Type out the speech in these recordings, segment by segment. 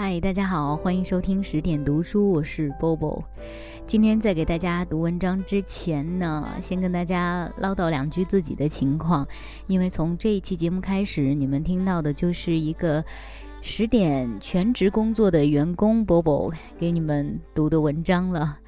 嗨，大家好，欢迎收听十点读书，我是 Bobo。今天在给大家读文章之前呢，先跟大家唠叨两句自己的情况，因为从这一期节目开始，你们听到的就是一个。十点全职工作的员工波波给你们读的文章了。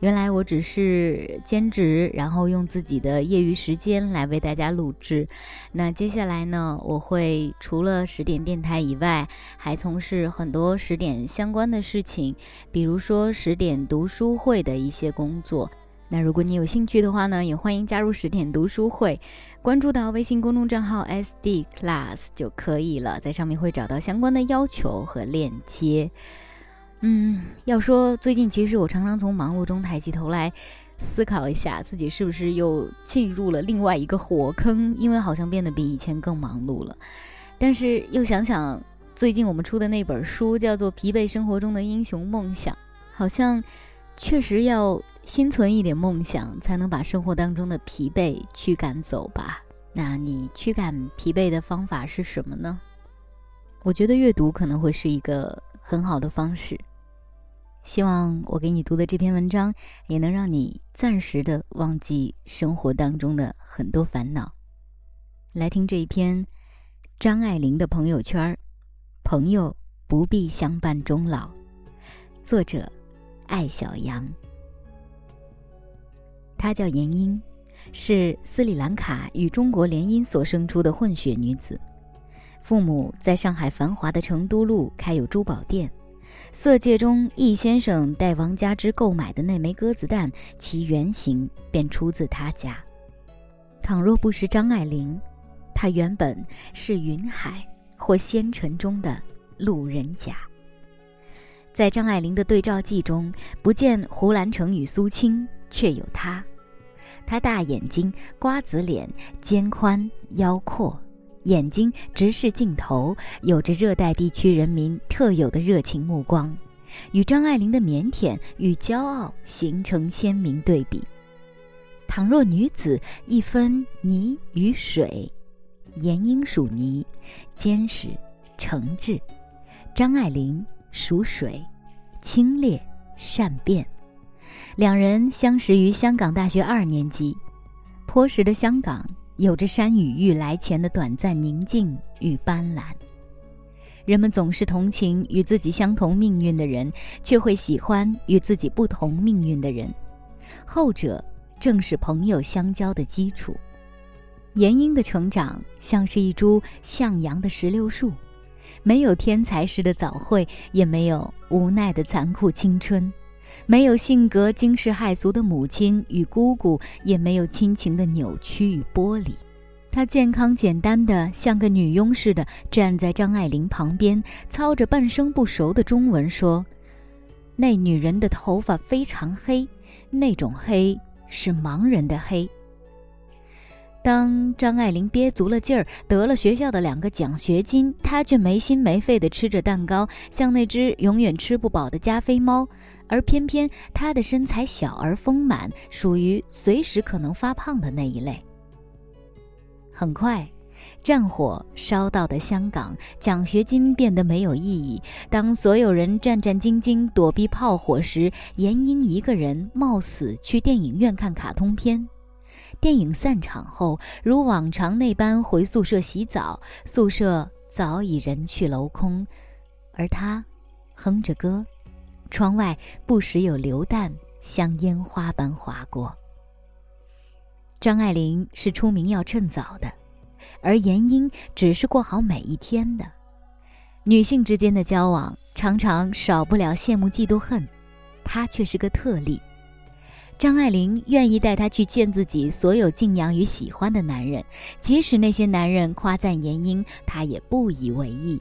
原来我只是兼职，然后用自己的业余时间来为大家录制。那接下来呢，我会除了十点电台以外，还从事很多十点相关的事情，比如说十点读书会的一些工作。那如果你有兴趣的话呢，也欢迎加入十点读书会。关注到微信公众账号 SD Class 就可以了，在上面会找到相关的要求和链接。嗯，要说最近，其实我常常从忙碌中抬起头来，思考一下自己是不是又进入了另外一个火坑，因为好像变得比以前更忙碌了。但是又想想最近我们出的那本书，叫做《疲惫生活中的英雄梦想》，好像确实要。心存一点梦想，才能把生活当中的疲惫驱赶走吧。那你驱赶疲惫的方法是什么呢？我觉得阅读可能会是一个很好的方式。希望我给你读的这篇文章，也能让你暂时的忘记生活当中的很多烦恼。来听这一篇张爱玲的朋友圈朋友不必相伴终老。作者：艾小羊。她叫严英，是斯里兰卡与中国联姻所生出的混血女子。父母在上海繁华的成都路开有珠宝店，色戒中易先生代王家之购买的那枚鸽子蛋，其原型便出自他家。倘若不是张爱玲，她原本是云海或仙尘中的路人甲。在张爱玲的对照记中，不见胡兰成与苏青，却有她。他大眼睛，瓜子脸，肩宽腰阔，眼睛直视镜头，有着热带地区人民特有的热情目光，与张爱玲的腼腆与骄傲形成鲜明对比。倘若女子一分泥与水，严英属泥，坚实诚挚；张爱玲属水，清冽善变。两人相识于香港大学二年级，坡实的香港有着山雨欲来前的短暂宁静与斑斓。人们总是同情与自己相同命运的人，却会喜欢与自己不同命运的人，后者正是朋友相交的基础。严英的成长像是一株向阳的石榴树，没有天才式的早慧，也没有无奈的残酷青春。没有性格惊世骇俗的母亲与姑姑，也没有亲情的扭曲与剥离。她健康简单的，像个女佣似的站在张爱玲旁边，操着半生不熟的中文说：“那女人的头发非常黑，那种黑是盲人的黑。”当张爱玲憋足了劲儿得了学校的两个奖学金，她却没心没肺地吃着蛋糕，像那只永远吃不饱的加菲猫。而偏偏她的身材小而丰满，属于随时可能发胖的那一类。很快，战火烧到的香港，奖学金变得没有意义。当所有人战战兢兢躲避炮火时，严英一个人冒死去电影院看卡通片。电影散场后，如往常那般回宿舍洗澡，宿舍早已人去楼空，而他哼着歌，窗外不时有流弹像烟花般划过。张爱玲是出名要趁早的，而严英只是过好每一天的。女性之间的交往常常少不了羡慕、嫉妒、恨，她却是个特例。张爱玲愿意带他去见自己所有敬仰与喜欢的男人，即使那些男人夸赞严英，她也不以为意。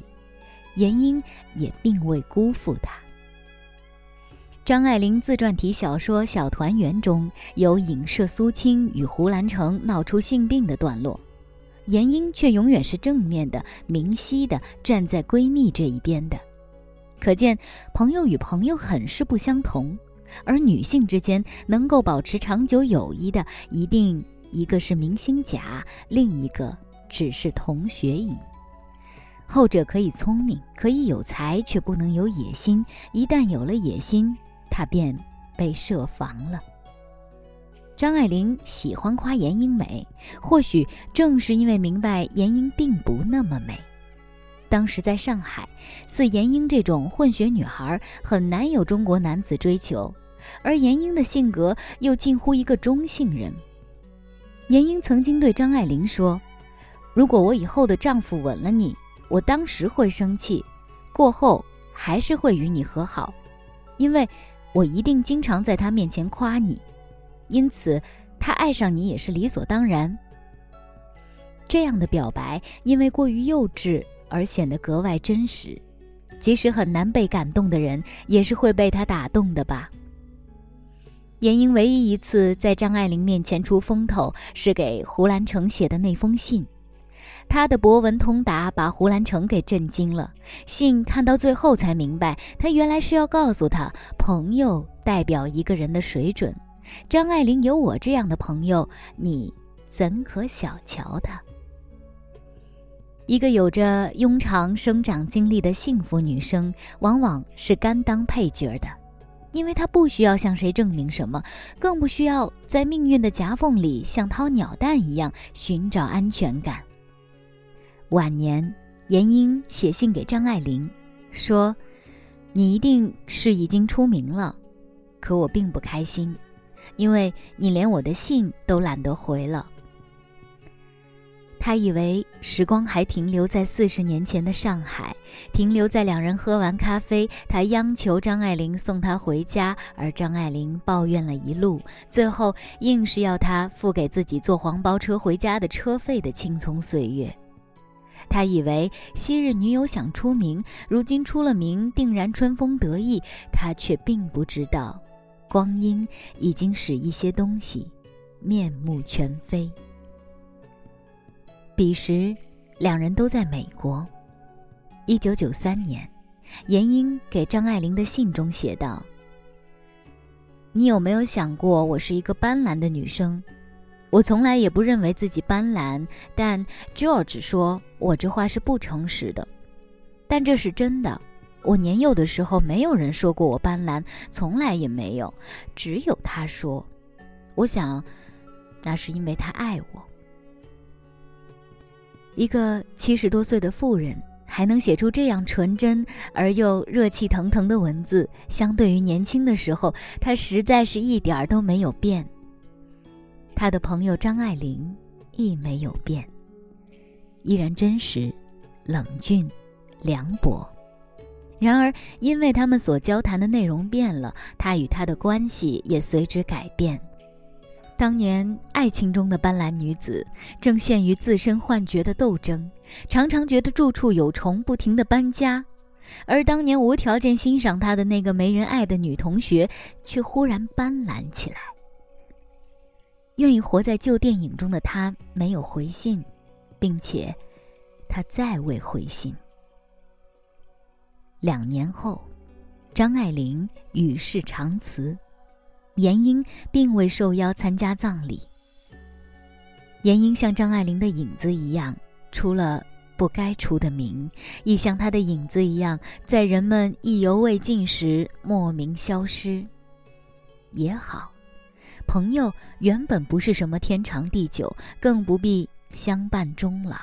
严英也并未辜负他。张爱玲自传体小说《小团圆》中有影射苏青与胡兰成闹出性病的段落，严英却永远是正面的、明晰的，站在闺蜜这一边的。可见，朋友与朋友很是不相同。而女性之间能够保持长久友谊的，一定一个是明星甲，另一个只是同学乙。后者可以聪明，可以有才，却不能有野心。一旦有了野心，他便被设防了。张爱玲喜欢夸闫英美，或许正是因为明白闫英并不那么美。当时在上海，似闫英这种混血女孩很难有中国男子追求，而闫英的性格又近乎一个中性人。闫英曾经对张爱玲说：“如果我以后的丈夫吻了你，我当时会生气，过后还是会与你和好，因为我一定经常在他面前夸你。”因此，他爱上你也是理所当然。这样的表白，因为过于幼稚而显得格外真实，即使很难被感动的人，也是会被他打动的吧。闫英唯一一次在张爱玲面前出风头，是给胡兰成写的那封信。他的博闻通达把胡兰成给震惊了。信看到最后才明白，他原来是要告诉他，朋友代表一个人的水准。张爱玲有我这样的朋友，你怎可小瞧她？一个有着庸常生长经历的幸福女生，往往是甘当配角的，因为他不需要向谁证明什么，更不需要在命运的夹缝里像掏鸟蛋一样寻找安全感。晚年，闫英写信给张爱玲，说：“你一定是已经出名了，可我并不开心。”因为你连我的信都懒得回了。他以为时光还停留在四十年前的上海，停留在两人喝完咖啡，他央求张爱玲送他回家，而张爱玲抱怨了一路，最后硬是要他付给自己坐黄包车回家的车费的青葱岁月。他以为昔日女友想出名，如今出了名，定然春风得意，他却并不知道。光阴已经使一些东西面目全非。彼时，两人都在美国。一九九三年，闫英给张爱玲的信中写道：“你有没有想过，我是一个斑斓的女生？我从来也不认为自己斑斓，但 George 说我这话是不诚实的，但这是真的。”我年幼的时候，没有人说过我斑斓，从来也没有，只有他说。我想，那是因为他爱我。一个七十多岁的妇人还能写出这样纯真而又热气腾腾的文字，相对于年轻的时候，他实在是一点儿都没有变。他的朋友张爱玲亦没有变，依然真实、冷峻、凉薄。然而，因为他们所交谈的内容变了，他与他的关系也随之改变。当年爱情中的斑斓女子，正陷于自身幻觉的斗争，常常觉得住处有虫，不停地搬家；而当年无条件欣赏她的那个没人爱的女同学，却忽然斑斓起来。愿意活在旧电影中的他没有回信，并且，他再未回信。两年后，张爱玲与世长辞，闫英并未受邀参加葬礼。闫英像张爱玲的影子一样，出了不该出的名，亦像她的影子一样，在人们意犹未尽时莫名消失。也好，朋友原本不是什么天长地久，更不必相伴终老。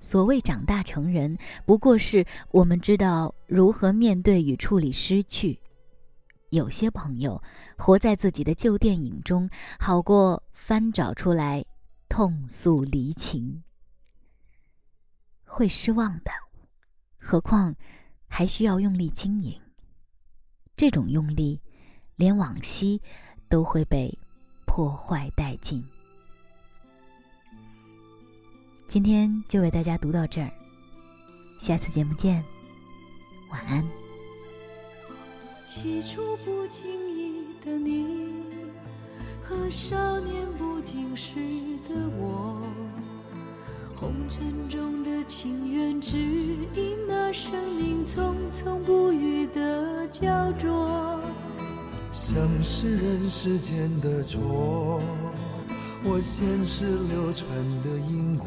所谓长大成人，不过是我们知道如何面对与处理失去。有些朋友活在自己的旧电影中，好过翻找出来痛诉离情。会失望的，何况还需要用力经营。这种用力，连往昔都会被破坏殆尽。今天就为大家读到这儿，下次节目见，晚安。起初不经意的你和少年不经事的我，红尘中的情缘，只因那生命匆匆不语的焦灼，像是人世间的错。我前世流传的因果，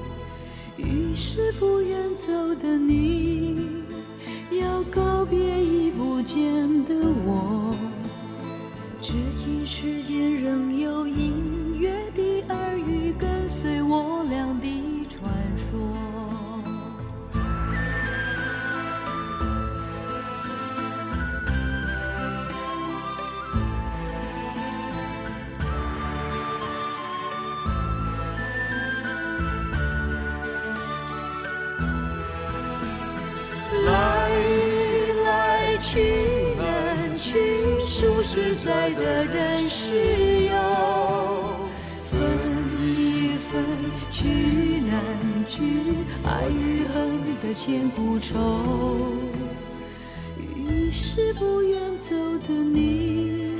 你是不愿走的你，要告别已不见的我。至今世间仍有隐实在的人是有分一分，去难去，爱与恨的千古愁。于是不愿走的你，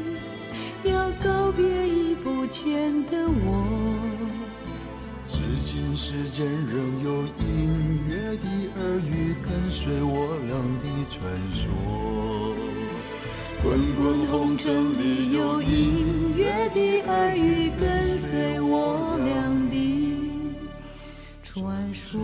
要告别已不见的我。至今世间仍有隐约的耳语，跟随我俩的传说。滚滚红尘里有隐约的耳语，跟随我俩的传说。